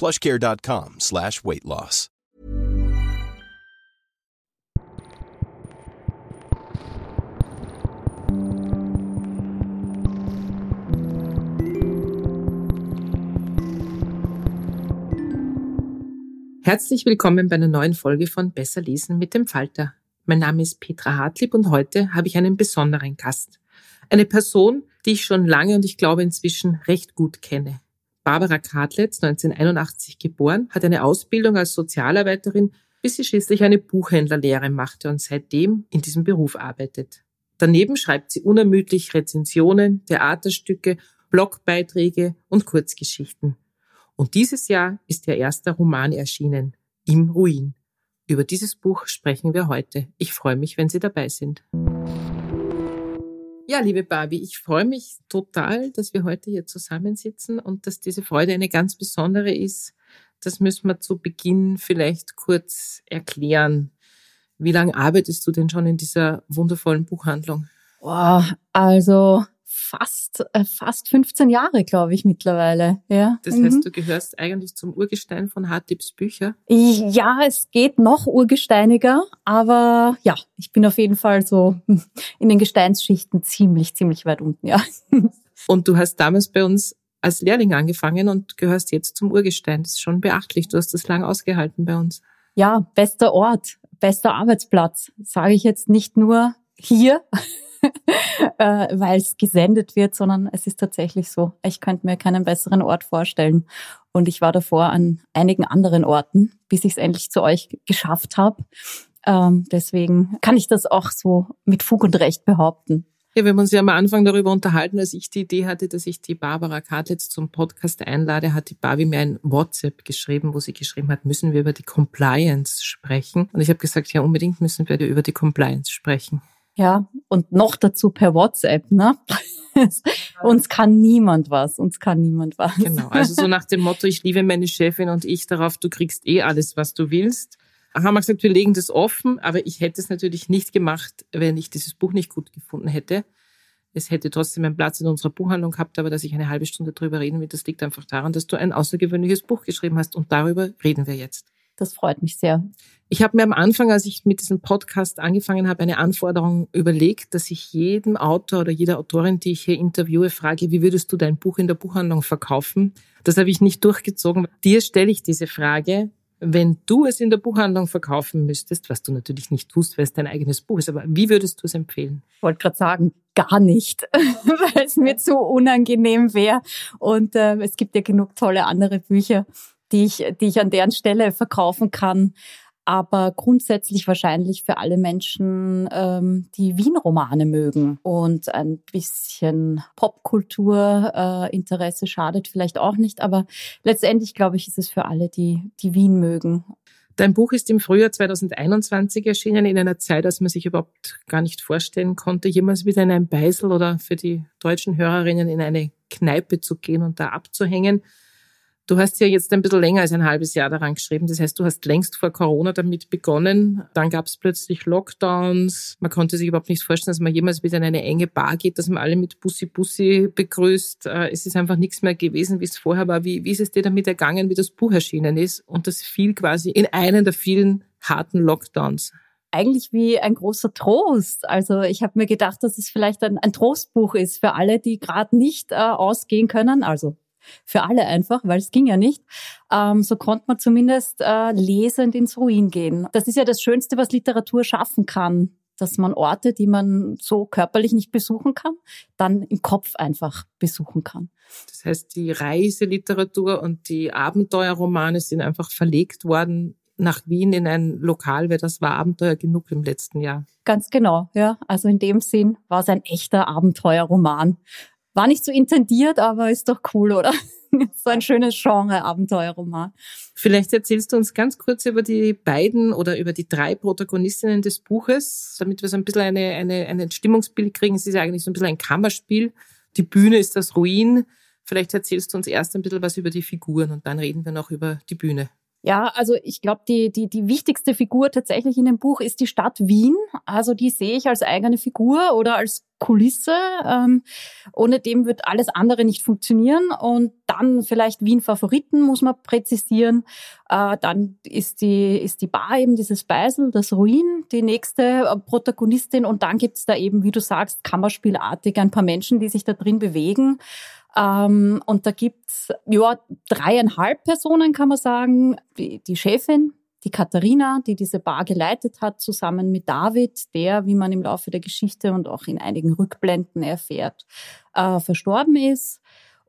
plushcare.com slash weight loss. Herzlich willkommen bei einer neuen Folge von Besser lesen mit dem Falter. Mein Name ist Petra Hartlieb und heute habe ich einen besonderen Gast. Eine Person, die ich schon lange und ich glaube inzwischen recht gut kenne. Barbara Kartletz, 1981 geboren, hat eine Ausbildung als Sozialarbeiterin, bis sie schließlich eine Buchhändlerlehre machte und seitdem in diesem Beruf arbeitet. Daneben schreibt sie unermüdlich Rezensionen, Theaterstücke, Blogbeiträge und Kurzgeschichten. Und dieses Jahr ist ihr erster Roman erschienen, Im Ruin. Über dieses Buch sprechen wir heute. Ich freue mich, wenn Sie dabei sind. Ja, liebe Barbie, ich freue mich total, dass wir heute hier zusammensitzen und dass diese Freude eine ganz besondere ist. Das müssen wir zu Beginn vielleicht kurz erklären. Wie lange arbeitest du denn schon in dieser wundervollen Buchhandlung? Wow, also fast, äh, fast 15 Jahre, glaube ich, mittlerweile. Ja. Das heißt, mhm. du gehörst eigentlich zum Urgestein von Hartliebs Bücher? Ja, es geht noch urgesteiniger, aber ja, ich bin auf jeden Fall so in den Gesteinsschichten ziemlich, ziemlich weit unten, ja. Und du hast damals bei uns als Lehrling angefangen und gehörst jetzt zum Urgestein. Das ist schon beachtlich. Du hast das lang ausgehalten bei uns. Ja, bester Ort, bester Arbeitsplatz, sage ich jetzt nicht nur hier, äh, weil es gesendet wird, sondern es ist tatsächlich so. Ich könnte mir keinen besseren Ort vorstellen. Und ich war davor an einigen anderen Orten, bis ich es endlich zu euch geschafft habe. Ähm, deswegen kann ich das auch so mit Fug und Recht behaupten. Ja, wir haben uns ja am Anfang darüber unterhalten, als ich die Idee hatte, dass ich die Barbara Kartletz zum Podcast einlade, hat die Barbie mir ein WhatsApp geschrieben, wo sie geschrieben hat, müssen wir über die Compliance sprechen. Und ich habe gesagt, ja, unbedingt müssen wir über die Compliance sprechen. Ja, und noch dazu per WhatsApp, ne? uns kann niemand was, uns kann niemand was. Genau, also so nach dem Motto, ich liebe meine Chefin und ich darauf, du kriegst eh alles, was du willst. Haben wir gesagt, wir legen das offen, aber ich hätte es natürlich nicht gemacht, wenn ich dieses Buch nicht gut gefunden hätte. Es hätte trotzdem einen Platz in unserer Buchhandlung gehabt, aber dass ich eine halbe Stunde drüber reden will, das liegt einfach daran, dass du ein außergewöhnliches Buch geschrieben hast und darüber reden wir jetzt. Das freut mich sehr. Ich habe mir am Anfang, als ich mit diesem Podcast angefangen habe, eine Anforderung überlegt, dass ich jedem Autor oder jeder Autorin, die ich hier interviewe, frage, wie würdest du dein Buch in der Buchhandlung verkaufen? Das habe ich nicht durchgezogen. Dir stelle ich diese Frage, wenn du es in der Buchhandlung verkaufen müsstest, was du natürlich nicht tust, weil es dein eigenes Buch ist, aber wie würdest du es empfehlen? Ich wollte gerade sagen, gar nicht, weil es mir zu unangenehm wäre. Und äh, es gibt ja genug tolle andere Bücher, die ich, die ich an deren Stelle verkaufen kann. Aber grundsätzlich wahrscheinlich für alle Menschen, ähm, die Wien-Romane mögen. Und ein bisschen Popkultur-Interesse äh, schadet vielleicht auch nicht. Aber letztendlich, glaube ich, ist es für alle, die, die Wien mögen. Dein Buch ist im Frühjahr 2021 erschienen, in einer Zeit, als man sich überhaupt gar nicht vorstellen konnte, jemals wieder in ein Beisel oder für die deutschen Hörerinnen in eine Kneipe zu gehen und da abzuhängen. Du hast ja jetzt ein bisschen länger als ein halbes Jahr daran geschrieben. Das heißt, du hast längst vor Corona damit begonnen. Dann gab es plötzlich Lockdowns. Man konnte sich überhaupt nicht vorstellen, dass man jemals wieder in eine enge Bar geht, dass man alle mit Bussi Bussi begrüßt. Äh, es ist einfach nichts mehr gewesen, wie es vorher war. Wie, wie ist es dir damit ergangen, wie das Buch erschienen ist? Und das fiel quasi in einen der vielen harten Lockdowns eigentlich wie ein großer Trost. Also ich habe mir gedacht, dass es vielleicht ein, ein Trostbuch ist für alle, die gerade nicht äh, ausgehen können. Also für alle einfach, weil es ging ja nicht. Ähm, so konnte man zumindest äh, lesend ins Ruin gehen. Das ist ja das Schönste, was Literatur schaffen kann, dass man Orte, die man so körperlich nicht besuchen kann, dann im Kopf einfach besuchen kann. Das heißt, die Reiseliteratur und die Abenteuerromane sind einfach verlegt worden nach Wien in ein Lokal, weil das war Abenteuer genug im letzten Jahr. Ganz genau, ja. Also in dem Sinn war es ein echter Abenteuerroman. War nicht so intendiert, aber ist doch cool, oder? so ein schönes Genre, Abenteuerroman. Vielleicht erzählst du uns ganz kurz über die beiden oder über die drei Protagonistinnen des Buches, damit wir so ein bisschen eine, eine, ein Stimmungsbild kriegen. Es ist ja eigentlich so ein bisschen ein Kammerspiel. Die Bühne ist das Ruin. Vielleicht erzählst du uns erst ein bisschen was über die Figuren und dann reden wir noch über die Bühne. Ja, also ich glaube, die, die, die wichtigste Figur tatsächlich in dem Buch ist die Stadt Wien. Also die sehe ich als eigene Figur oder als Kulisse. Ähm, ohne dem wird alles andere nicht funktionieren. Und dann vielleicht Wien-Favoriten muss man präzisieren. Äh, dann ist die, ist die Bar eben dieses Beisel, das Ruin, die nächste äh, Protagonistin. Und dann gibt's da eben, wie du sagst, kammerspielartig ein paar Menschen, die sich da drin bewegen. Ähm, und da gibt's ja dreieinhalb Personen, kann man sagen. Die, die Chefin, die Katharina, die diese Bar geleitet hat, zusammen mit David, der, wie man im Laufe der Geschichte und auch in einigen Rückblenden erfährt, äh, verstorben ist.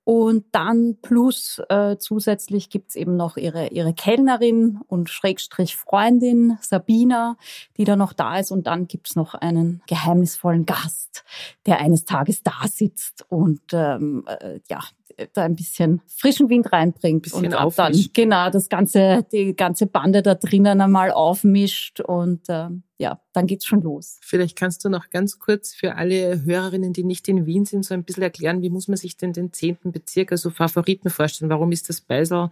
Und dann plus äh, zusätzlich gibt's eben noch ihre, ihre Kellnerin und Schrägstrich Freundin Sabina, die da noch da ist. Und dann gibt's noch einen geheimnisvollen Gast, der eines Tages da sitzt und ähm, äh, ja, da ein bisschen frischen Wind reinbringt bisschen und dann genau das ganze die ganze Bande da drinnen einmal aufmischt und ähm, ja, dann geht's schon los. Vielleicht kannst du noch ganz kurz für alle Hörerinnen, die nicht in Wien sind, so ein bisschen erklären, wie muss man sich denn den zehnten Bezirk, also Favoriten vorstellen? Warum ist das Beisel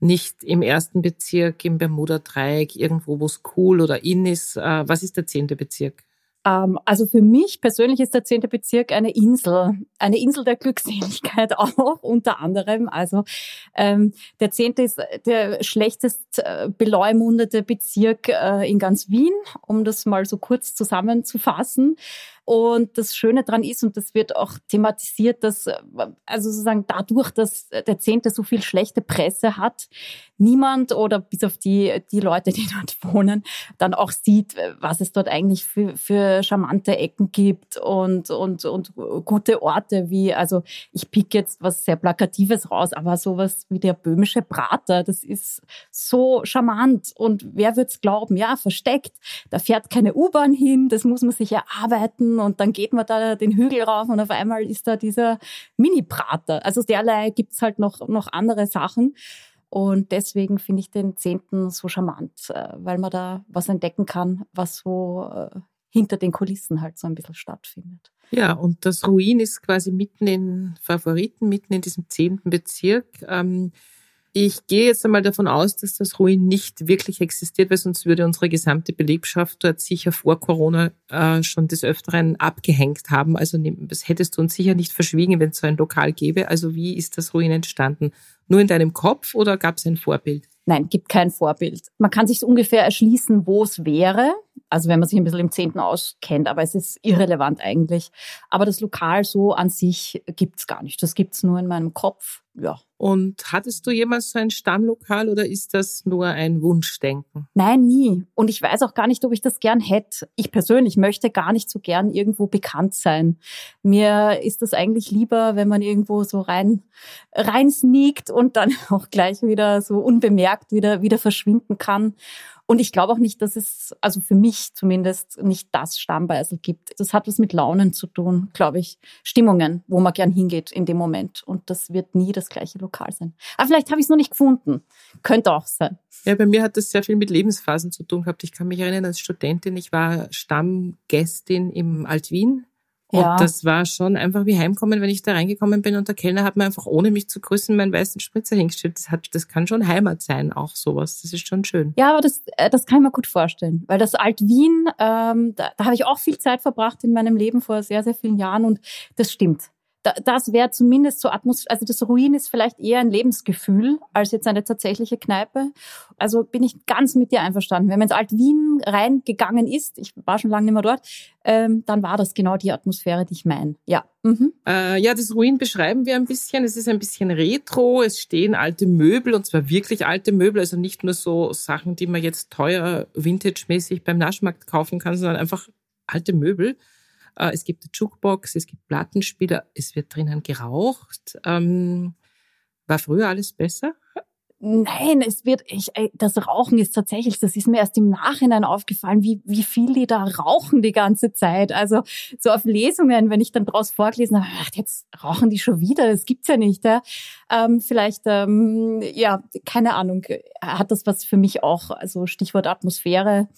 nicht im ersten Bezirk, im Bermuda-Dreieck, irgendwo, wo es cool oder in ist? Äh, Was ist der zehnte Bezirk? Ähm, also für mich persönlich ist der zehnte Bezirk eine Insel, eine Insel der Glückseligkeit auch unter anderem. Also ähm, der zehnte ist der schlechtest äh, beleumundete Bezirk äh, in ganz Wien, um das mal so kurz zusammenzufassen. Und das Schöne dran ist, und das wird auch thematisiert, dass, äh, also sozusagen dadurch, dass der Zehnte so viel schlechte Presse hat, niemand oder bis auf die, die Leute, die dort wohnen, dann auch sieht, was es dort eigentlich für, für charmante Ecken gibt und, und, und gute Orte wie, also ich pick jetzt was sehr Plakatives raus, aber sowas wie der böhmische Prater, das ist so charmant. Und wer wird's glauben? Ja, versteckt. Da fährt keine U-Bahn hin, das muss man sich erarbeiten und dann geht man da den Hügel rauf und auf einmal ist da dieser Mini-Prater. Also derlei gibt's halt noch, noch andere Sachen. Und deswegen finde ich den Zehnten so charmant, äh, weil man da was entdecken kann, was so äh, hinter den Kulissen halt so ein bisschen stattfindet. Ja, und das Ruin ist quasi mitten in Favoriten, mitten in diesem zehnten Bezirk. Ähm, ich gehe jetzt einmal davon aus, dass das Ruin nicht wirklich existiert, weil sonst würde unsere gesamte Belegschaft dort sicher vor Corona äh, schon des Öfteren abgehängt haben. Also das hättest du uns sicher nicht verschwiegen, wenn es so ein Lokal gäbe. Also wie ist das Ruin entstanden? Nur in deinem Kopf oder gab es ein Vorbild? Nein, gibt kein Vorbild. Man kann sich ungefähr erschließen, wo es wäre. Also wenn man sich ein bisschen im Zehnten auskennt, aber es ist irrelevant eigentlich. Aber das Lokal so an sich gibt's gar nicht. Das gibt's nur in meinem Kopf. Ja. Und hattest du jemals so ein Stammlokal oder ist das nur ein Wunschdenken? Nein, nie. Und ich weiß auch gar nicht, ob ich das gern hätte. Ich persönlich möchte gar nicht so gern irgendwo bekannt sein. Mir ist das eigentlich lieber, wenn man irgendwo so rein, rein sneakt und dann auch gleich wieder so unbemerkt wieder, wieder verschwinden kann. Und ich glaube auch nicht, dass es, also für mich zumindest, nicht das Stammbeisel gibt. Das hat was mit Launen zu tun, glaube ich. Stimmungen, wo man gern hingeht in dem Moment. Und das wird nie das gleiche Lokal sein. Aber vielleicht habe ich es noch nicht gefunden. Könnte auch sein. Ja, bei mir hat das sehr viel mit Lebensphasen zu tun gehabt. Ich kann mich erinnern, als Studentin, ich war Stammgästin im Alt-Wien Ja. Und das war schon einfach wie heimkommen, wenn ich da reingekommen bin und der Kellner hat mir einfach ohne mich zu grüßen meinen weißen Spritzer hingestellt. Das hat, das kann schon Heimat sein, auch sowas. Das ist schon schön. Ja, aber das, äh, das kann ich mir gut vorstellen, weil das Alt Wien, ähm, da, da habe ich auch viel Zeit verbracht in meinem Leben vor sehr, sehr vielen Jahren und das stimmt das wäre zumindest so Atmosphäre, also das Ruin ist vielleicht eher ein Lebensgefühl als jetzt eine tatsächliche Kneipe. Also bin ich ganz mit dir einverstanden. Wenn man ins Alt-Wien reingegangen ist, ich war schon lange nicht mehr dort, ähm, dann war das genau die Atmosphäre, die ich meine. Ja. Mhm. Äh, ja, das Ruin beschreiben wir ein bisschen. Es ist ein bisschen retro. Es stehen alte Möbel und zwar wirklich alte Möbel, also nicht nur so Sachen, die man jetzt teuer vintage-mäßig beim Naschmarkt kaufen kann, sondern einfach alte Möbel. Äh, es gibt eine Jukebox, es gibt Plattenspieler, es wird drinnen geraucht. Ähm, war früher alles besser? Nein, es wird, ich, das Rauchen ist tatsächlich, das ist mir erst im Nachhinein aufgefallen, wie, wie viel die da rauchen die ganze Zeit. Also so auf Lesungen, wenn ich dann draus vorgelesen habe, ach, jetzt rauchen die schon wieder, das gibt's ja nicht. Ja. Ähm, vielleicht, ähm, ja, keine Ahnung, hat das was für mich auch, also Stichwort Atmosphäre,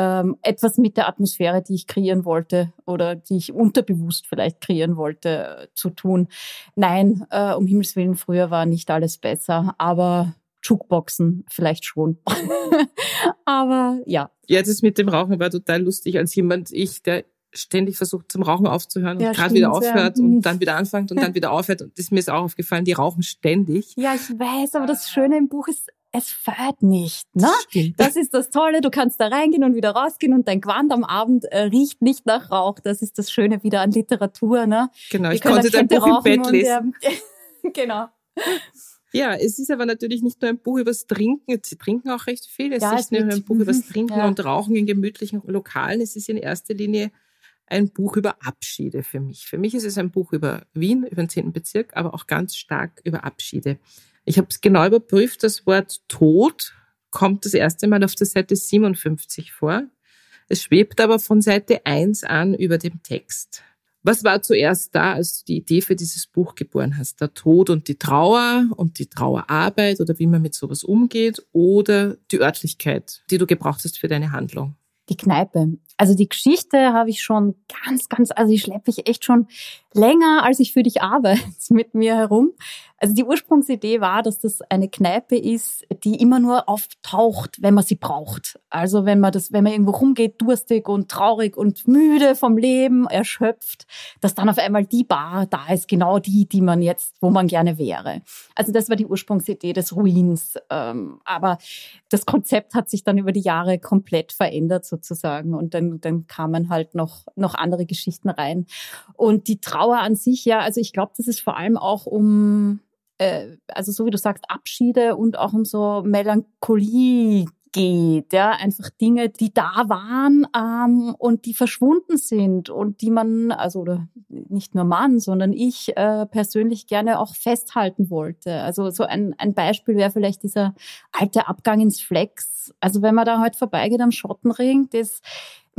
ähm, etwas mit der Atmosphäre, die ich kreieren wollte oder die ich unterbewusst vielleicht kreieren wollte, äh, zu tun. Nein, äh, um Himmels Willen, früher war nicht alles besser, aber Jukeboxen vielleicht schon. aber ja. Ja, das mit dem Rauchen war total lustig als jemand, ich, der ständig versucht zum Rauchen aufzuhören und ja, gerade wieder aufhört ja. und dann wieder anfängt und dann wieder aufhört. Und das ist mir ist auch aufgefallen, die rauchen ständig. Ja, ich weiß, aber das Schöne im Buch ist, es fährt nicht. Ne? Das ist das Tolle. Du kannst da reingehen und wieder rausgehen und dein Quant am Abend äh, riecht nicht nach Rauch. Das ist das Schöne wieder an Literatur. Ne? Genau, ich konnte dein Buch im Bett lesen. Und, genau. Ja, es ist aber natürlich nicht nur ein Buch übers Trinken. Sie trinken auch recht viel. Es ja, ist nicht nur ein Buch übers mhm. Trinken ja. und Rauchen in gemütlichen Lokalen. Es ist in erster Linie ein Buch über Abschiede für mich. Für mich ist es ein Buch über Wien, über den 10. Bezirk, aber auch ganz stark über Abschiede. Ich habe es genau überprüft, das Wort Tod kommt das erste Mal auf der Seite 57 vor. Es schwebt aber von Seite 1 an über dem Text. Was war zuerst da, als du die Idee für dieses Buch geboren hast? Der Tod und die Trauer und die Trauerarbeit oder wie man mit sowas umgeht oder die Örtlichkeit, die du gebraucht hast für deine Handlung? Die Kneipe. Also die Geschichte habe ich schon ganz, ganz, also die schleppe ich echt schon länger, als ich für dich arbeite, mit mir herum. Also die Ursprungsidee war, dass das eine Kneipe ist, die immer nur auftaucht, wenn man sie braucht. Also wenn man das, wenn man irgendwo rumgeht, durstig und traurig und müde vom Leben, erschöpft, dass dann auf einmal die Bar da ist, genau die, die man jetzt, wo man gerne wäre. Also das war die Ursprungsidee des Ruins. Ähm, aber das Konzept hat sich dann über die Jahre komplett verändert sozusagen und dann, dann kamen halt noch, noch andere Geschichten rein. Und die Trauer an sich, ja, also ich glaube, das ist vor allem auch um äh, also so wie du sagst, Abschiede und auch um so Melancholie geht, ja, einfach Dinge, die da waren ähm, und die verschwunden sind und die man, also oder nicht nur man, sondern ich äh, persönlich gerne auch festhalten wollte. Also so ein, ein Beispiel wäre vielleicht dieser alte Abgang ins Flex. Also wenn man da heute vorbeigeht am Schottenring, das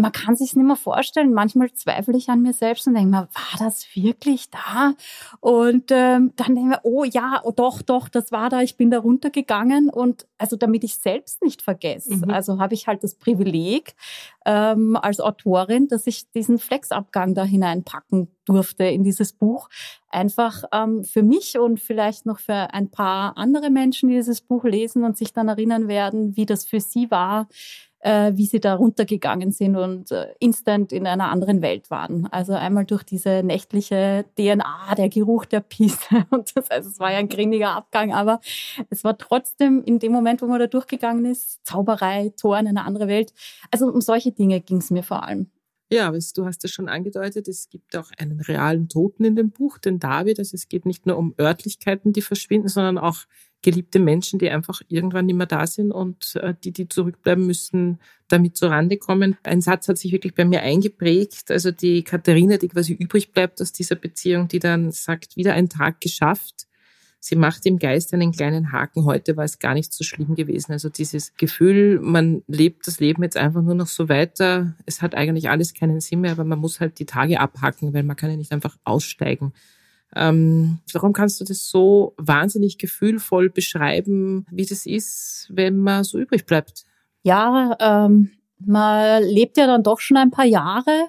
man kann sich nicht mehr vorstellen. Manchmal zweifle ich an mir selbst und denke mir, war das wirklich da? Und ähm, dann denke ich mir, oh ja, oh doch, doch, das war da. Ich bin da runtergegangen und also damit ich selbst nicht vergesse. Mhm. Also habe ich halt das Privileg ähm, als Autorin, dass ich diesen Flexabgang da hineinpacken durfte in dieses Buch. Einfach ähm, für mich und vielleicht noch für ein paar andere Menschen, die dieses Buch lesen und sich dann erinnern werden, wie das für sie war äh, wie sie da runtergegangen sind und äh, instant in einer anderen Welt waren. Also einmal durch diese nächtliche DNA, der Geruch der Pisse. Und das, also es war ja ein grindiger Abgang, aber es war trotzdem in dem Moment, wo man da durchgegangen ist, Zauberei, Tor in eine andere Welt. Also um solche Dinge ging es mir vor allem. Ja, du hast es schon angedeutet, es gibt auch einen realen Toten in dem Buch, den David. Also es geht nicht nur um Örtlichkeiten, die verschwinden, sondern auch geliebte Menschen, die einfach irgendwann nicht mehr da sind und äh, die, die zurückbleiben müssen, damit zurande kommen. Ein Satz hat sich wirklich bei mir eingeprägt. Also die Katharina, die quasi übrig bleibt aus dieser Beziehung, die dann sagt, wieder ein Tag geschafft. Sie macht im Geist einen kleinen Haken. Heute war es gar nicht so schlimm gewesen. Also dieses Gefühl, man lebt das Leben jetzt einfach nur noch so weiter. Es hat eigentlich alles keinen Sinn mehr, aber man muss halt die Tage abhacken, weil man kann ja nicht einfach aussteigen. Ähm, warum kannst du das so wahnsinnig gefühlvoll beschreiben, wie das ist, wenn man so übrig bleibt? Ja, ähm, man lebt ja dann doch schon ein paar Jahre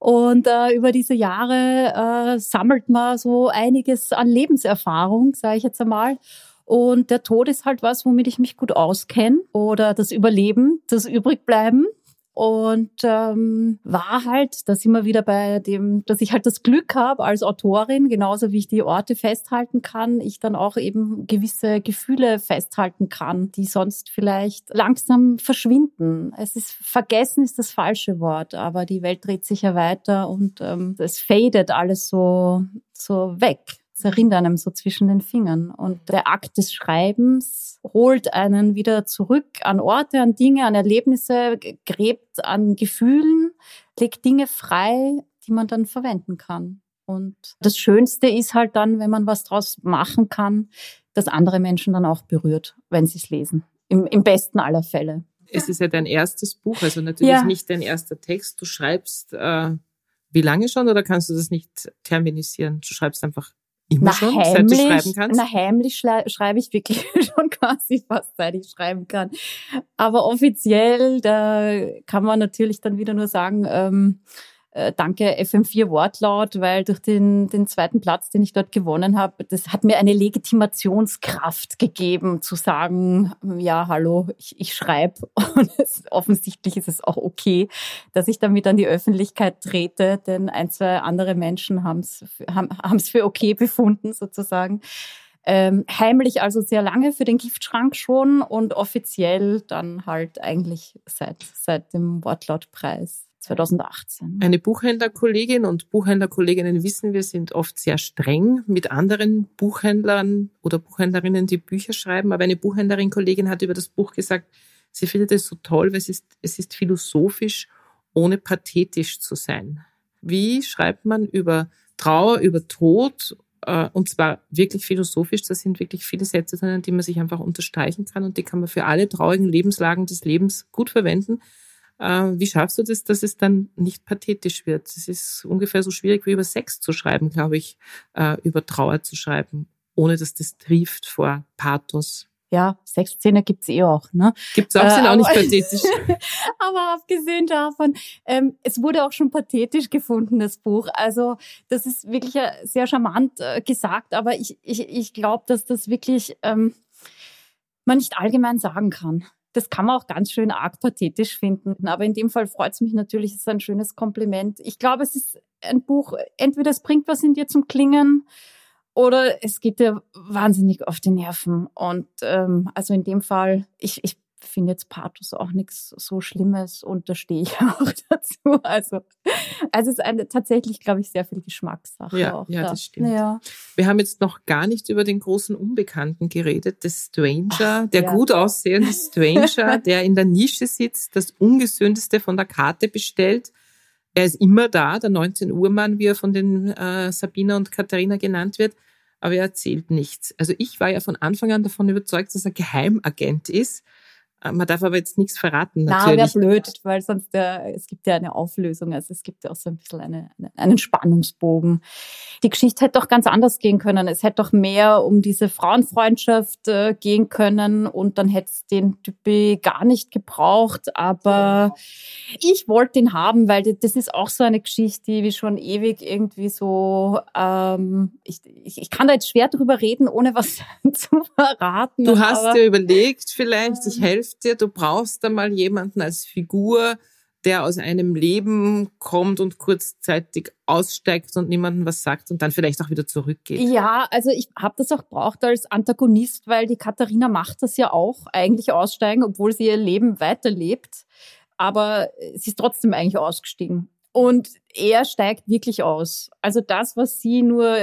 Und äh, über diese Jahre äh, sammelt man so einiges an Lebenserfahrung, sage ich jetzt einmal. Und der Tod ist halt was, womit ich mich gut auskenne. Oder das Überleben, das Übrigbleiben. Und ähm, war halt, da sind wir wieder bei dem, dass ich halt das Glück habe als Autorin, genauso wie ich die Orte festhalten kann, ich dann auch eben gewisse Gefühle festhalten kann, die sonst vielleicht langsam verschwinden. Es ist vergessen ist das falsche Wort, aber die Welt dreht sich ja weiter und ähm, es fadet alles so so weg zerrinnt einem so zwischen den Fingern. Und der Akt des Schreibens holt einen wieder zurück an Orte, an Dinge, an Erlebnisse, gräbt an Gefühlen, legt Dinge frei, die man dann verwenden kann. Und das Schönste ist halt dann, wenn man was draus machen kann, dass andere Menschen dann auch berührt, wenn sie es lesen. Im, Im besten aller Fälle. Es ist ja dein erstes Buch, also natürlich ja. nicht dein erster Text. Du schreibst äh, wie lange schon oder kannst du das nicht terminisieren? Du schreibst einfach Immer na, schon, heimlich, seit du schreiben kannst? Na, heimlich schreibe ich wirklich schon quasi fast, seit ich schreiben kann. Aber offiziell, da kann man natürlich dann wieder nur sagen, ähm, äh, danke FM4 Wortlaut, weil durch den, den zweiten Platz, den ich dort gewonnen habe, das hat mir eine Legitimationskraft gegeben, zu sagen, ja, hallo, ich, ich schreibe und es, offensichtlich ist es auch okay, dass ich damit an die Öffentlichkeit trete, denn ein, zwei andere Menschen haben's, haben es für okay befunden sozusagen. Ähm, heimlich also sehr lange für den Giftschrank schon und offiziell dann halt eigentlich seit, seit dem Wortlautpreis. 2018. Eine Buchhändlerkollegin und Buchhändlerkolleginnen wissen wir sind oft sehr streng mit anderen Buchhändlern oder Buchhändlerinnen, die Bücher schreiben. Aber eine Buchhändlerin-Kollegin hat über das Buch gesagt, sie findet es so toll, weil es ist, es ist philosophisch, ohne pathetisch zu sein. Wie schreibt man über Trauer, über Tod äh, und zwar wirklich philosophisch. Da sind wirklich viele Sätze drin, die man sich einfach unterstreichen kann und die kann man für alle traurigen Lebenslagen des Lebens gut verwenden. Äh, wie schaffst du das, dass es dann nicht pathetisch wird? Es ist ungefähr so schwierig wie über Sex zu schreiben, glaube ich, äh, über Trauer zu schreiben, ohne dass das trieft vor Pathos. Ja, Sexszene gibt's eh auch, ne? Gibt's auch, sind äh, auch nicht pathetisch. aber abgesehen davon, ähm, es wurde auch schon pathetisch gefunden, das Buch. Also das ist wirklich sehr charmant äh, gesagt, aber ich, ich, ich glaube, dass das wirklich ähm, man nicht allgemein sagen kann. Das kann man auch ganz schön arg pathetisch finden. Aber in dem Fall freut es mich natürlich, es ist ein schönes Kompliment. Ich glaube, es ist ein Buch, entweder es bringt was in dir zum Klingen oder es geht dir wahnsinnig auf die Nerven. Und ähm, also in dem Fall, ich, ich finde jetzt Pathos auch nichts so Schlimmes und da stehe ich auch dazu. Also, also es ist eine, tatsächlich, glaube ich, sehr viel Geschmackssache. Ja, auch ja da. das stimmt. Ja. Wir haben jetzt noch gar nicht über den großen Unbekannten geredet, des Stranger, der ja. gut aussehende Stranger, der in der Nische sitzt, das Ungesündeste von der Karte bestellt. Er ist immer da, der 19 Uhr Mann, wie er von den äh, Sabina und Katharina genannt wird aber er erzählt nichts. Also ich war ja von Anfang an davon überzeugt, dass er Geheimagent ist. Äh, man darf aber jetzt nichts verraten. Natürlich. Na, wäre blöd, weil sonst der, es gibt ja eine Auflösung, also es gibt ja auch so ein bisschen eine, eine, einen Spannungsbogen. Die Geschichte hätte doch ganz anders gehen können. Es hätte doch mehr um diese Frauenfreundschaft äh, gehen können und dann hätte es den Typi gar nicht gebraucht. Aber ich wollte ihn haben, weil das ist auch so eine Geschichte, die wie schon ewig irgendwie so, ähm, ich, ich, ich kann da jetzt schwer drüber reden, ohne was zu verraten. Du hast dir überlegt, vielleicht, ich helfe hilft dir. Du brauchst da mal jemanden als Figur, der aus einem Leben kommt und kurzzeitig aussteigt und niemandem was sagt und dann vielleicht auch wieder zurückgeht. Ja, also ich habe das auch braucht als Antagonist, weil die Katharina macht das ja auch, eigentlich aussteigen, obwohl sie ihr Leben weiterlebt. Aber sie ist trotzdem eigentlich ausgestiegen. Und er steigt wirklich aus. Also das, was sie nur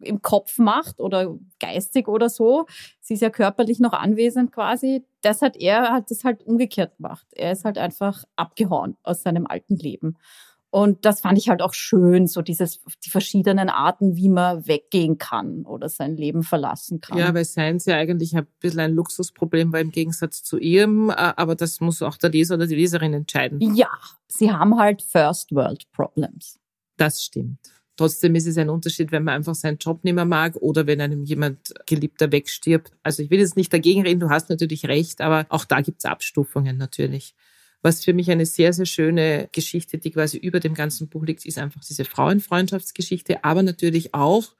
im Kopf macht oder geistig oder so. Sie ist ja körperlich noch anwesend quasi. Das hat er hat das halt umgekehrt gemacht. Er ist halt einfach abgehauen aus seinem alten Leben. Und das fand ich halt auch schön, so dieses, die verschiedenen Arten, wie man weggehen kann oder sein Leben verlassen kann. Ja, weil Science ja eigentlich ein bisschen ein Luxusproblem war im Gegensatz zu ihrem, aber das muss auch der Leser oder die Leserin entscheiden. Ja, sie haben halt First World Problems. Das stimmt. Trotzdem ist es ein Unterschied, wenn man einfach seinen Job nicht mehr mag oder wenn einem jemand Geliebter wegstirbt. Also ich will jetzt nicht dagegen reden, du hast natürlich recht, aber auch da gibt es Abstufungen natürlich. Was für mich eine sehr, sehr schöne Geschichte, die quasi über dem ganzen Buch liegt, ist einfach diese Frauenfreundschaftsgeschichte, aber natürlich auch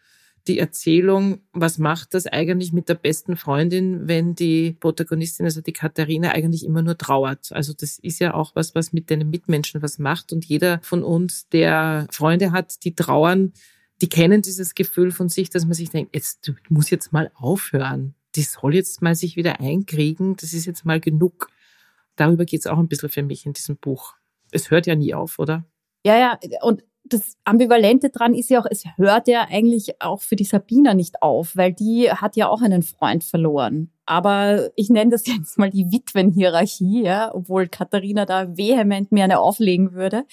die Erzählung, was macht das eigentlich mit der besten Freundin, wenn die Protagonistin, also die Katharina, eigentlich immer nur trauert. Also das ist ja auch was, was mit den Mitmenschen was macht. Und jeder von uns, der Freunde hat, die trauern, die kennen dieses Gefühl von sich, dass man sich denkt, jetzt du musst jetzt mal aufhören. Die soll jetzt mal sich wieder einkriegen. Das ist jetzt mal genug. Darüber geht es auch ein bisschen für mich in diesem Buch. Es hört ja nie auf, oder? Ja, ja, und das Ambivalente dran ist ja auch, es hört ja eigentlich auch für die Sabina nicht auf, weil die hat ja auch einen Freund verloren. Aber ich nenne das jetzt mal die Witwenhierarchie, ja, obwohl Katharina da vehement mir eine auflegen würde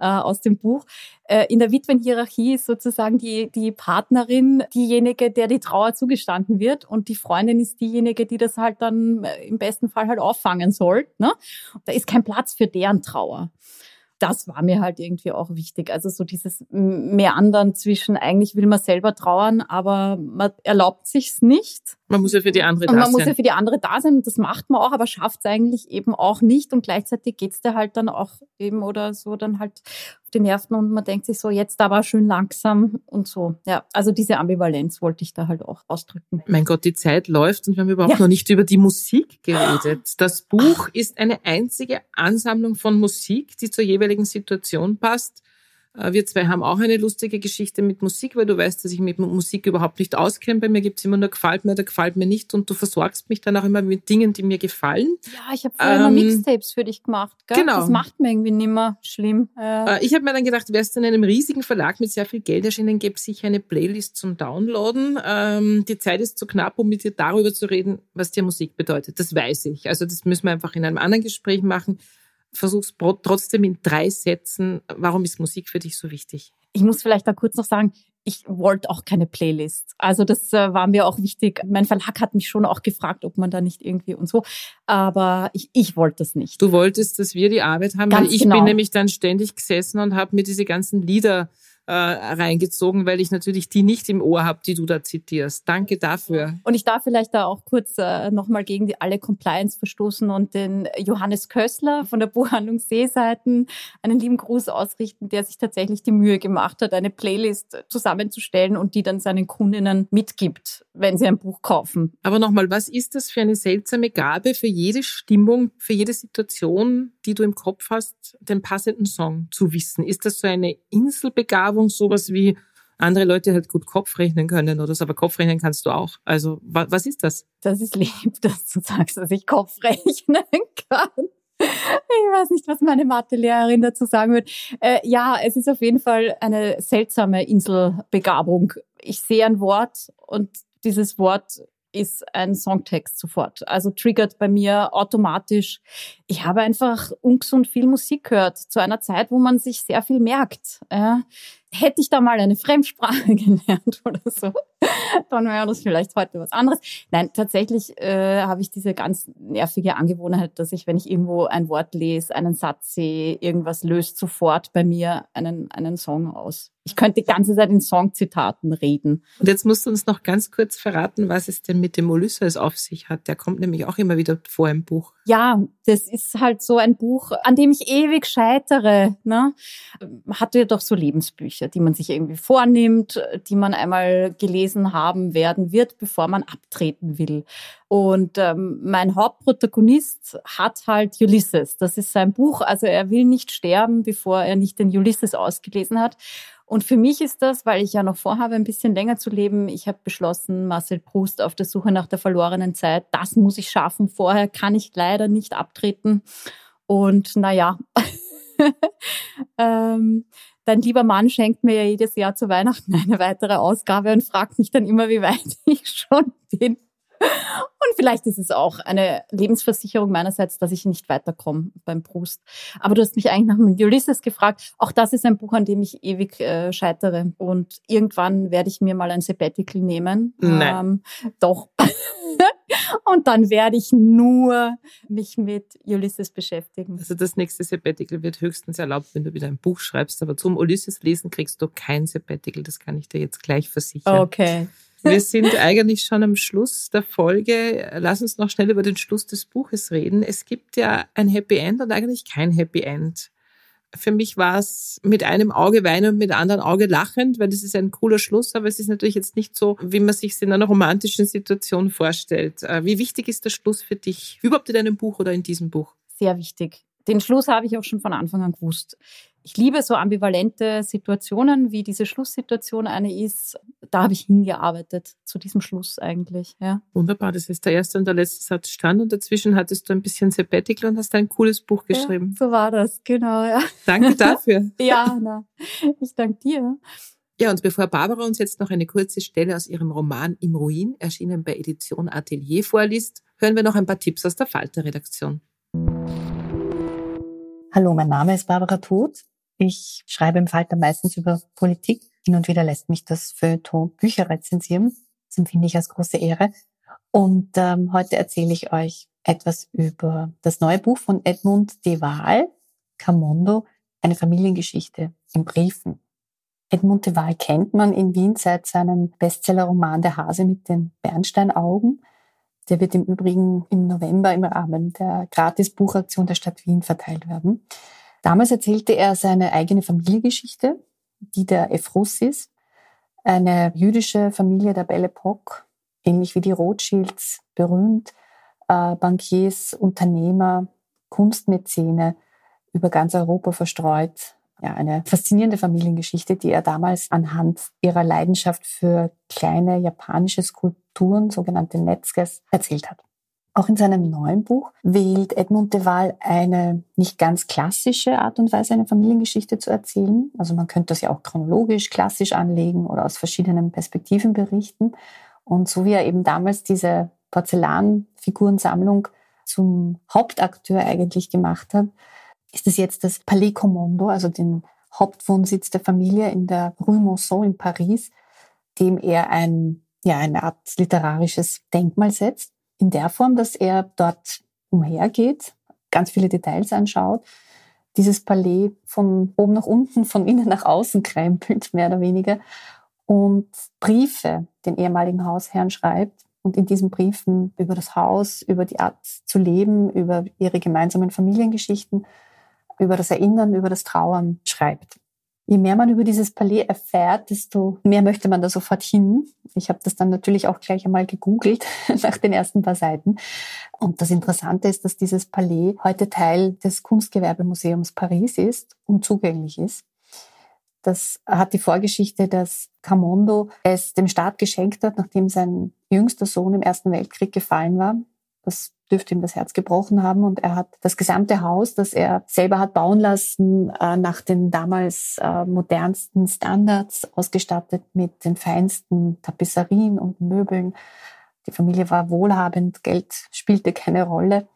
äh, aus dem Buch. Äh, in der Witwenhierarchie ist sozusagen die, die Partnerin diejenige, der die Trauer zugestanden wird und die Freundin ist diejenige, die das halt dann im besten Fall halt auffangen soll. Ne? Da ist kein Platz für deren Trauer das war mir halt irgendwie auch wichtig. Also so dieses Meandern zwischen, eigentlich will man selber trauern, aber man erlaubt sich's nicht. Man muss ja für die andere da sein. Man muss ja für die andere da sein und das macht man auch, aber schafft es eigentlich eben auch nicht und gleichzeitig geht's dir halt dann auch eben oder so dann halt die Nerven und man denkt sich so, jetzt aber schön langsam und so. Ja, also diese Ambivalenz wollte ich da halt auch ausdrücken. Mein Gott, die Zeit läuft und wir haben überhaupt ja. noch nicht über die Musik geredet. Das Buch ist eine einzige Ansammlung von Musik, die zur jeweiligen Situation passt. Äh, wir zwei haben auch eine lustige Geschichte mit Musik, weil du weißt, dass ich mit Musik überhaupt nicht auskenne. Bei mir gibt's immer nur gefällt mir oder gefällt mir nicht und du versorgst mich dann auch immer mit Dingen, die mir gefallen. Ja, ich habe vorher ähm, immer Mixtapes für dich gemacht. Gell? Genau. Das macht mir irgendwie nimmer schlimm. Äh, ich habe mir dann gedacht, wärst du in einem riesigen Verlag mit sehr viel Geld erschienen, gäbe sicher eine Playlist zum Downloaden. Ähm, die Zeit ist zu knapp, um mit dir darüber zu reden, was dir Musik bedeutet. Das weiß ich. Also das müssen wir einfach in einem anderen Gespräch machen versuch's trotzdem in drei Sätzen. Warum ist Musik für dich so wichtig? Ich muss vielleicht da kurz noch sagen, ich wollte auch keine Playlist. Also das äh, war mir auch wichtig. Mein Verlag hat mich schon auch gefragt, ob man da nicht irgendwie und so. Aber ich, ich wollte das nicht. Du wolltest, dass wir die Arbeit haben, Ganz weil ich genau. bin nämlich dann ständig gesessen und habe mir diese ganzen Lieder äh, reingezogen, weil ich natürlich die nicht im Ohr habe, die du da zitierst. Danke dafür. Und ich darf vielleicht da auch kurz äh, nochmal gegen die alle Compliance verstoßen und den Johannes Kössler von der Buchhandlung Seeseiten einen lieben Gruß ausrichten, der sich tatsächlich die Mühe gemacht hat, eine Playlist zusammenzustellen und die dann seinen Kundinnen mitgibt, wenn sie ein Buch kaufen. Aber nochmal, was ist das für eine seltsame Gabe für jede Stimmung, für jede Situation, die du im Kopf hast, den passenden Song zu wissen? Ist das so eine Inselbegabung? Begabung sowas wie andere Leute halt gut Kopf rechnen können oder so, aber Kopf rechnen kannst du auch. Also wa was ist das? Das ist lieb, dass du sagst, dass ich Kopf rechnen kann. Ich weiß nicht, was meine Mathelehrerin dazu sagen wird. Äh, ja, es ist auf jeden Fall eine seltsame Inselbegabung. Ich sehe ein Wort und dieses Wort ist ein Songtext sofort. Also triggert bei mir automatisch. Ich habe einfach ungesund viel Musik gehört zu einer Zeit, wo man sich sehr viel merkt. Ja hätte ich da mal eine Fremdsprache gelernt oder so, dann wäre das vielleicht heute was anderes. Nein, tatsächlich äh, habe ich diese ganz nervige Angewohnheit, dass ich, wenn ich irgendwo ein Wort lese, einen Satz sehe, irgendwas löst sofort bei mir einen, einen Song aus. Ich könnte die ganze Zeit in Songzitaten reden. Und jetzt musst du uns noch ganz kurz verraten, was es denn mit dem Ulysses auf sich hat. Der kommt nämlich auch immer wieder vor im Buch. Ja, das ist halt so ein Buch, an dem ich ewig scheitere. Ne? Hatte doch so Lebensbücher, die man sich irgendwie vornimmt, die man einmal gelesen haben werden wird, bevor man abtreten will. Und ähm, mein Hauptprotagonist hat halt Ulysses. Das ist sein Buch. Also er will nicht sterben, bevor er nicht den Ulysses ausgelesen hat. Und für mich ist das, weil ich ja noch vorhabe, ein bisschen länger zu leben, ich habe beschlossen, Marcel Proust auf der Suche nach der verlorenen Zeit, das muss ich schaffen. Vorher kann ich leider nicht abtreten. Und naja, ähm, dein lieber Mann schenkt mir ja jedes Jahr zu Weihnachten eine weitere Ausgabe und fragt mich dann immer, wie weit ich schon bin. Und vielleicht ist es auch eine Lebensversicherung meinerseits, dass ich nicht weiterkomme beim Brust. Aber du hast mich eigentlich nach Ulysses gefragt. Auch das ist ein Buch, an dem ich ewig äh, scheitere. Und irgendwann werde ich mir mal ein Sabbatical nehmen. Nein. Ähm, doch. Und dann werde ich nur mich mit Ulysses beschäftigen. Also das nächste Sabbatical wird höchstens erlaubt, wenn du wieder ein Buch schreibst. Aber zum Ulysses lesen kriegst du kein Sabbatical. Das kann ich dir jetzt gleich versichern. Okay. Wir sind eigentlich schon am Schluss der Folge. Lass uns noch schnell über den Schluss des Buches reden. Es gibt ja ein Happy End und eigentlich kein Happy End. Für mich war es mit einem Auge weinen und mit anderen Auge lachend, weil das ist ein cooler Schluss, aber es ist natürlich jetzt nicht so, wie man sich es in einer romantischen Situation vorstellt. Äh, wie wichtig ist der Schluss für dich? Überhaupt in deinem Buch oder in diesem Buch? Sehr wichtig. Den Schluss habe ich auch schon von Anfang an gewusst. Ich liebe so ambivalente Situationen, wie diese Schlusssituation eine ist. Da habe ich hingearbeitet, zu diesem Schluss eigentlich. Ja. Wunderbar, das ist der erste und der letzte Satz stand und dazwischen hattest du ein bisschen Sabbatical und hast ein cooles Buch geschrieben. Ja, so war das, genau. Ja. Danke dafür. ja, na, ich danke dir. Ja, und bevor Barbara uns jetzt noch eine kurze Stelle aus ihrem Roman Im Ruin, erschienen bei Edition Atelier, vorliest, hören wir noch ein paar Tipps aus der Falter-Redaktion. Hallo, mein Name ist Barbara Todt. Ich schreibe im Falter meistens über Politik. Hin und wieder lässt mich das Feuilleton Bücher rezensieren. Das empfinde ich als große Ehre. Und ähm, heute erzähle ich euch etwas über das neue Buch von Edmund de Waal, Camondo, eine Familiengeschichte in Briefen. Edmund de Waal kennt man in Wien seit seinem Bestsellerroman Der Hase mit den Bernsteinaugen. Der wird im Übrigen im November im Rahmen der Gratis-Buchaktion der Stadt Wien verteilt werden. Damals erzählte er seine eigene Familiengeschichte, die der Ephrussis, eine jüdische Familie der Belle Epoque, ähnlich wie die Rothschilds, berühmt, äh, Bankiers, Unternehmer, Kunstmäzene, über ganz Europa verstreut. Ja, eine faszinierende Familiengeschichte, die er damals anhand ihrer Leidenschaft für kleine japanische Skulpturen sogenannte Netzkes, erzählt hat. Auch in seinem neuen Buch wählt Edmund de Waal eine nicht ganz klassische Art und Weise, eine Familiengeschichte zu erzählen. Also man könnte das ja auch chronologisch, klassisch anlegen oder aus verschiedenen Perspektiven berichten. Und so wie er eben damals diese Porzellanfigurensammlung zum Hauptakteur eigentlich gemacht hat, ist es jetzt das Palais Commando, also den Hauptwohnsitz der Familie in der Rue Monceau in Paris, dem er ein ja, eine Art literarisches Denkmal setzt, in der Form, dass er dort umhergeht, ganz viele Details anschaut, dieses Palais von oben nach unten, von innen nach außen krempelt, mehr oder weniger, und Briefe den ehemaligen Hausherrn schreibt und in diesen Briefen über das Haus, über die Art zu leben, über ihre gemeinsamen Familiengeschichten, über das Erinnern, über das Trauern schreibt. Je mehr man über dieses Palais erfährt, desto mehr möchte man da sofort hin. Ich habe das dann natürlich auch gleich einmal gegoogelt nach den ersten paar Seiten. Und das Interessante ist, dass dieses Palais heute Teil des Kunstgewerbemuseums Paris ist und zugänglich ist. Das hat die Vorgeschichte, dass Camondo es dem Staat geschenkt hat, nachdem sein jüngster Sohn im Ersten Weltkrieg gefallen war. Das dürfte ihm das Herz gebrochen haben. Und er hat das gesamte Haus, das er selber hat bauen lassen, äh, nach den damals äh, modernsten Standards ausgestattet mit den feinsten Tapisserien und Möbeln. Die Familie war wohlhabend, Geld spielte keine Rolle.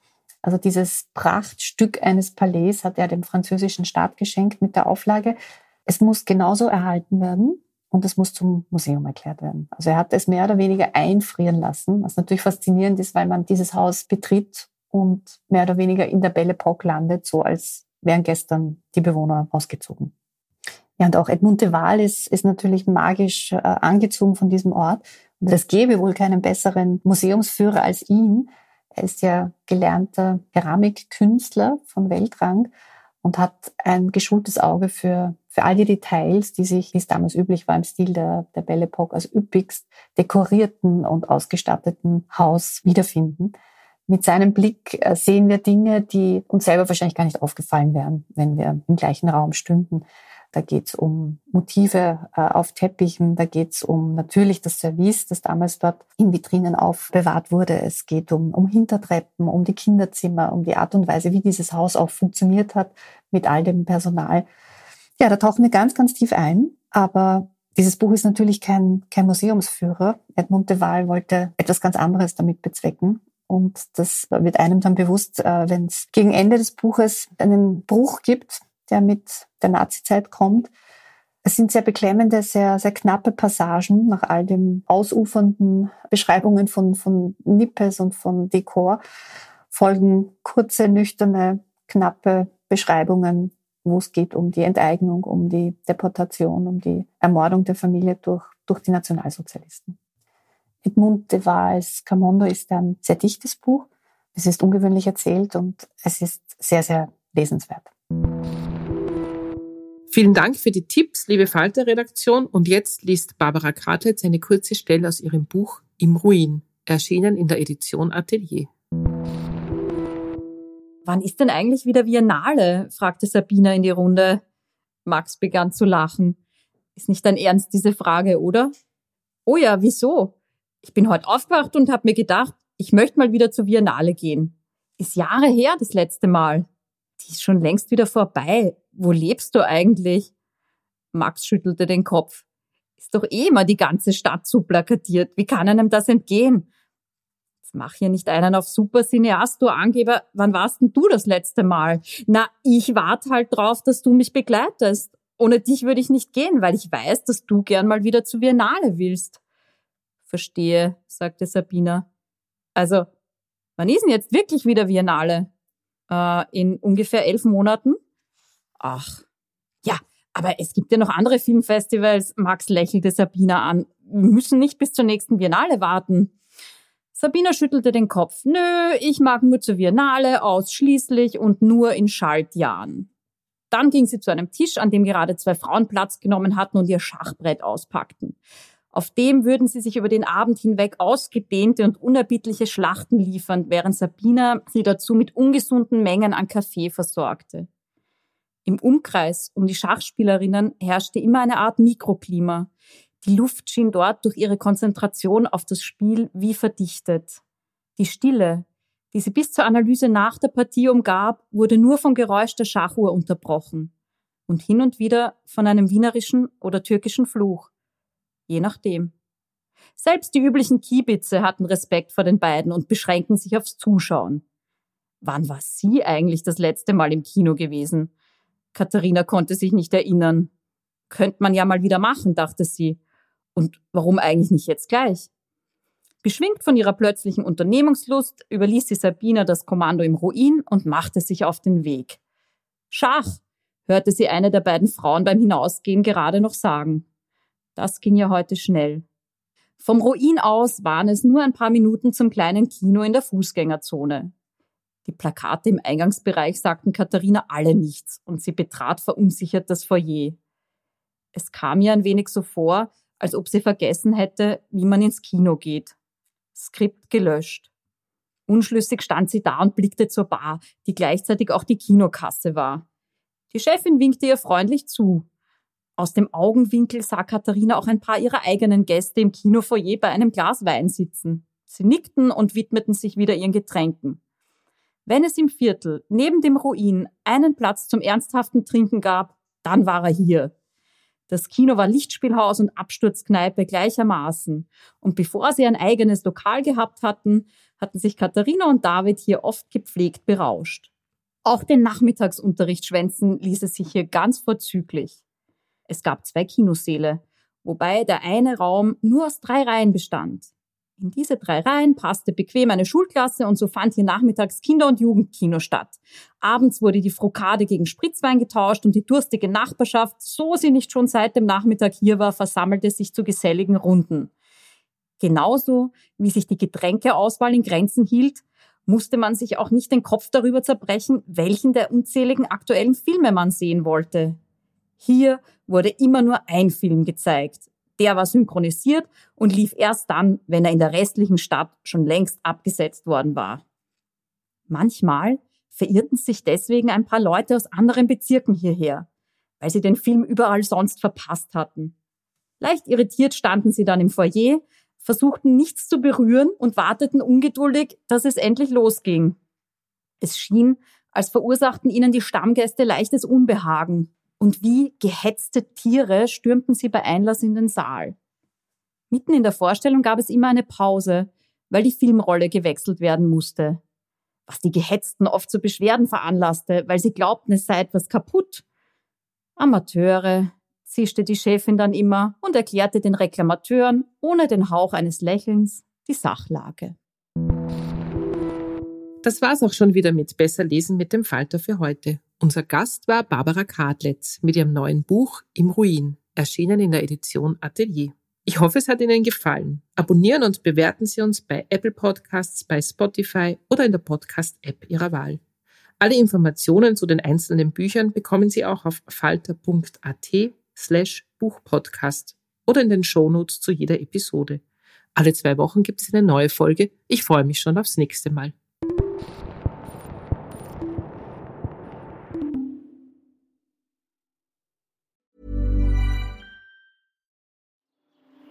Also dieses Prachtstück eines Palais hat er dem französischen Staat geschenkt mit der Auflage, es muss genauso erhalten werden und es muss zum Museum erklärt werden. Also er hat es mehr oder weniger einfrieren lassen, was natürlich faszinierend ist, weil man dieses Haus betritt und mehr oder weniger in der Belle Epoque landet, so als wären gestern die Bewohner ausgezogen. Ja, und auch Edmund de Waal ist, ist natürlich magisch äh, angezogen von diesem Ort. Und es gäbe wohl keinen besseren Museumsführer als ihn. Er ist ja gelernter Keramikkünstler von Weltrang und hat ein geschultes Auge für, für all die Details, die sich, wie es damals üblich war, im Stil der, der Belle Epoque, als üppigst dekorierten und ausgestatteten Haus wiederfinden. Mit seinem Blick äh, sehen wir Dinge, die uns selber wahrscheinlich gar nicht aufgefallen wären, wenn wir im gleichen Raum stünden. Da geht es um Motive äh, auf Teppichen, da geht es um natürlich das Service, das damals dort in Vitrinen aufbewahrt wurde. Es geht um, um Hintertreppen, um die Kinderzimmer, um die Art und Weise, wie dieses Haus auch funktioniert hat mit all dem Personal. Ja, da tauchen wir ganz, ganz tief ein. Aber dieses Buch ist natürlich kein, kein Museumsführer. Edmund de Waal wollte etwas ganz anderes damit bezwecken. Und das wird einem dann bewusst, äh, wenn es gegen Ende des Buches einen Bruch gibt der mit der Nazizeit kommt. Es sind sehr beklemmende, sehr, sehr knappe Passagen nach all den ausufernden Beschreibungen von, von Nippes und von Dekor. Folgen kurze, nüchterne, knappe Beschreibungen, wo es geht um die Enteignung, um die Deportation, um die Ermordung der Familie durch, durch die Nationalsozialisten. Edmund de Waals Camondo ist ein sehr dichtes Buch. Es ist ungewöhnlich erzählt und es ist sehr, sehr lesenswert. Vielen Dank für die Tipps, liebe Falter-Redaktion. Und jetzt liest Barbara Kratlitz eine kurze Stelle aus ihrem Buch Im Ruin, erschienen in der Edition Atelier. Wann ist denn eigentlich wieder Biennale? fragte Sabina in die Runde. Max begann zu lachen. Ist nicht dein Ernst diese Frage, oder? Oh ja, wieso? Ich bin heute aufgewacht und habe mir gedacht, ich möchte mal wieder zur Biennale gehen. Ist Jahre her das letzte Mal. Die ist schon längst wieder vorbei. Wo lebst du eigentlich? Max schüttelte den Kopf. Ist doch eh immer die ganze Stadt so plakatiert. Wie kann einem das entgehen? Jetzt mach hier nicht einen auf Super Cineast, du Angeber. Wann warst denn du das letzte Mal? Na, ich warte halt drauf, dass du mich begleitest. Ohne dich würde ich nicht gehen, weil ich weiß, dass du gern mal wieder zur Biennale willst. Verstehe, sagte Sabina. Also, wann ist denn jetzt wirklich wieder Biennale? Äh, in ungefähr elf Monaten? Ach, ja, aber es gibt ja noch andere Filmfestivals. Max lächelte Sabina an. Wir müssen nicht bis zur nächsten Biennale warten. Sabina schüttelte den Kopf. Nö, ich mag nur zur Biennale, ausschließlich und nur in Schaltjahren. Dann ging sie zu einem Tisch, an dem gerade zwei Frauen Platz genommen hatten und ihr Schachbrett auspackten. Auf dem würden sie sich über den Abend hinweg ausgedehnte und unerbittliche Schlachten liefern, während Sabina sie dazu mit ungesunden Mengen an Kaffee versorgte. Im Umkreis um die Schachspielerinnen herrschte immer eine Art Mikroklima. Die Luft schien dort durch ihre Konzentration auf das Spiel wie verdichtet. Die Stille, die sie bis zur Analyse nach der Partie umgab, wurde nur vom Geräusch der Schachuhr unterbrochen und hin und wieder von einem wienerischen oder türkischen Fluch. Je nachdem. Selbst die üblichen Kiebitze hatten Respekt vor den beiden und beschränken sich aufs Zuschauen. Wann war sie eigentlich das letzte Mal im Kino gewesen? Katharina konnte sich nicht erinnern. Könnte man ja mal wieder machen, dachte sie. Und warum eigentlich nicht jetzt gleich? Beschwingt von ihrer plötzlichen Unternehmungslust überließ sie Sabina das Kommando im Ruin und machte sich auf den Weg. Schach, hörte sie eine der beiden Frauen beim Hinausgehen gerade noch sagen. Das ging ja heute schnell. Vom Ruin aus waren es nur ein paar Minuten zum kleinen Kino in der Fußgängerzone. Die Plakate im Eingangsbereich sagten Katharina alle nichts und sie betrat verunsichert das Foyer. Es kam ihr ein wenig so vor, als ob sie vergessen hätte, wie man ins Kino geht. Skript gelöscht. Unschlüssig stand sie da und blickte zur Bar, die gleichzeitig auch die Kinokasse war. Die Chefin winkte ihr freundlich zu. Aus dem Augenwinkel sah Katharina auch ein paar ihrer eigenen Gäste im Kinofoyer bei einem Glas Wein sitzen. Sie nickten und widmeten sich wieder ihren Getränken. Wenn es im Viertel neben dem Ruin einen Platz zum ernsthaften Trinken gab, dann war er hier. Das Kino war Lichtspielhaus und Absturzkneipe gleichermaßen. Und bevor sie ein eigenes Lokal gehabt hatten, hatten sich Katharina und David hier oft gepflegt berauscht. Auch den Nachmittagsunterricht schwänzen ließ es sich hier ganz vorzüglich. Es gab zwei Kinosäle, wobei der eine Raum nur aus drei Reihen bestand. In diese drei Reihen passte bequem eine Schulklasse und so fand hier nachmittags Kinder- und Jugendkino statt. Abends wurde die Frokade gegen Spritzwein getauscht und die durstige Nachbarschaft, so sie nicht schon seit dem Nachmittag hier war, versammelte sich zu geselligen Runden. Genauso wie sich die Getränkeauswahl in Grenzen hielt, musste man sich auch nicht den Kopf darüber zerbrechen, welchen der unzähligen aktuellen Filme man sehen wollte. Hier wurde immer nur ein Film gezeigt, der war synchronisiert und lief erst dann, wenn er in der restlichen Stadt schon längst abgesetzt worden war. Manchmal verirrten sich deswegen ein paar Leute aus anderen Bezirken hierher, weil sie den Film überall sonst verpasst hatten. Leicht irritiert standen sie dann im Foyer, versuchten nichts zu berühren und warteten ungeduldig, dass es endlich losging. Es schien, als verursachten ihnen die Stammgäste leichtes Unbehagen und wie gehetzte Tiere stürmten sie bei Einlass in den Saal. Mitten in der Vorstellung gab es immer eine Pause, weil die Filmrolle gewechselt werden musste. Was die Gehetzten oft zu Beschwerden veranlasste, weil sie glaubten, es sei etwas kaputt. Amateure, zischte die Chefin dann immer und erklärte den Reklamateuren ohne den Hauch eines Lächelns die Sachlage. Das war's auch schon wieder mit Besser lesen mit dem Falter für heute. Unser Gast war Barbara Kadletz mit ihrem neuen Buch Im Ruin, erschienen in der Edition Atelier. Ich hoffe, es hat Ihnen gefallen. Abonnieren und bewerten Sie uns bei Apple Podcasts, bei Spotify oder in der Podcast-App Ihrer Wahl. Alle Informationen zu den einzelnen Büchern bekommen Sie auch auf falter.at slash Buchpodcast oder in den Shownotes zu jeder Episode. Alle zwei Wochen gibt es eine neue Folge. Ich freue mich schon aufs nächste Mal.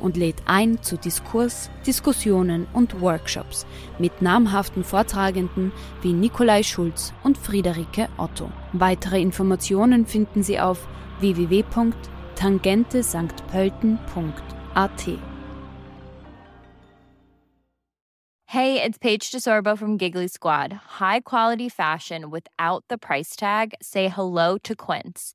und lädt ein zu Diskurs, Diskussionen und Workshops mit namhaften Vortragenden wie Nikolai Schulz und Friederike Otto. Weitere Informationen finden Sie auf www.tangentesanktpölten.at. Hey, it's Paige DeSorbo from Giggly Squad. High quality fashion without the price tag. Say hello to Quince.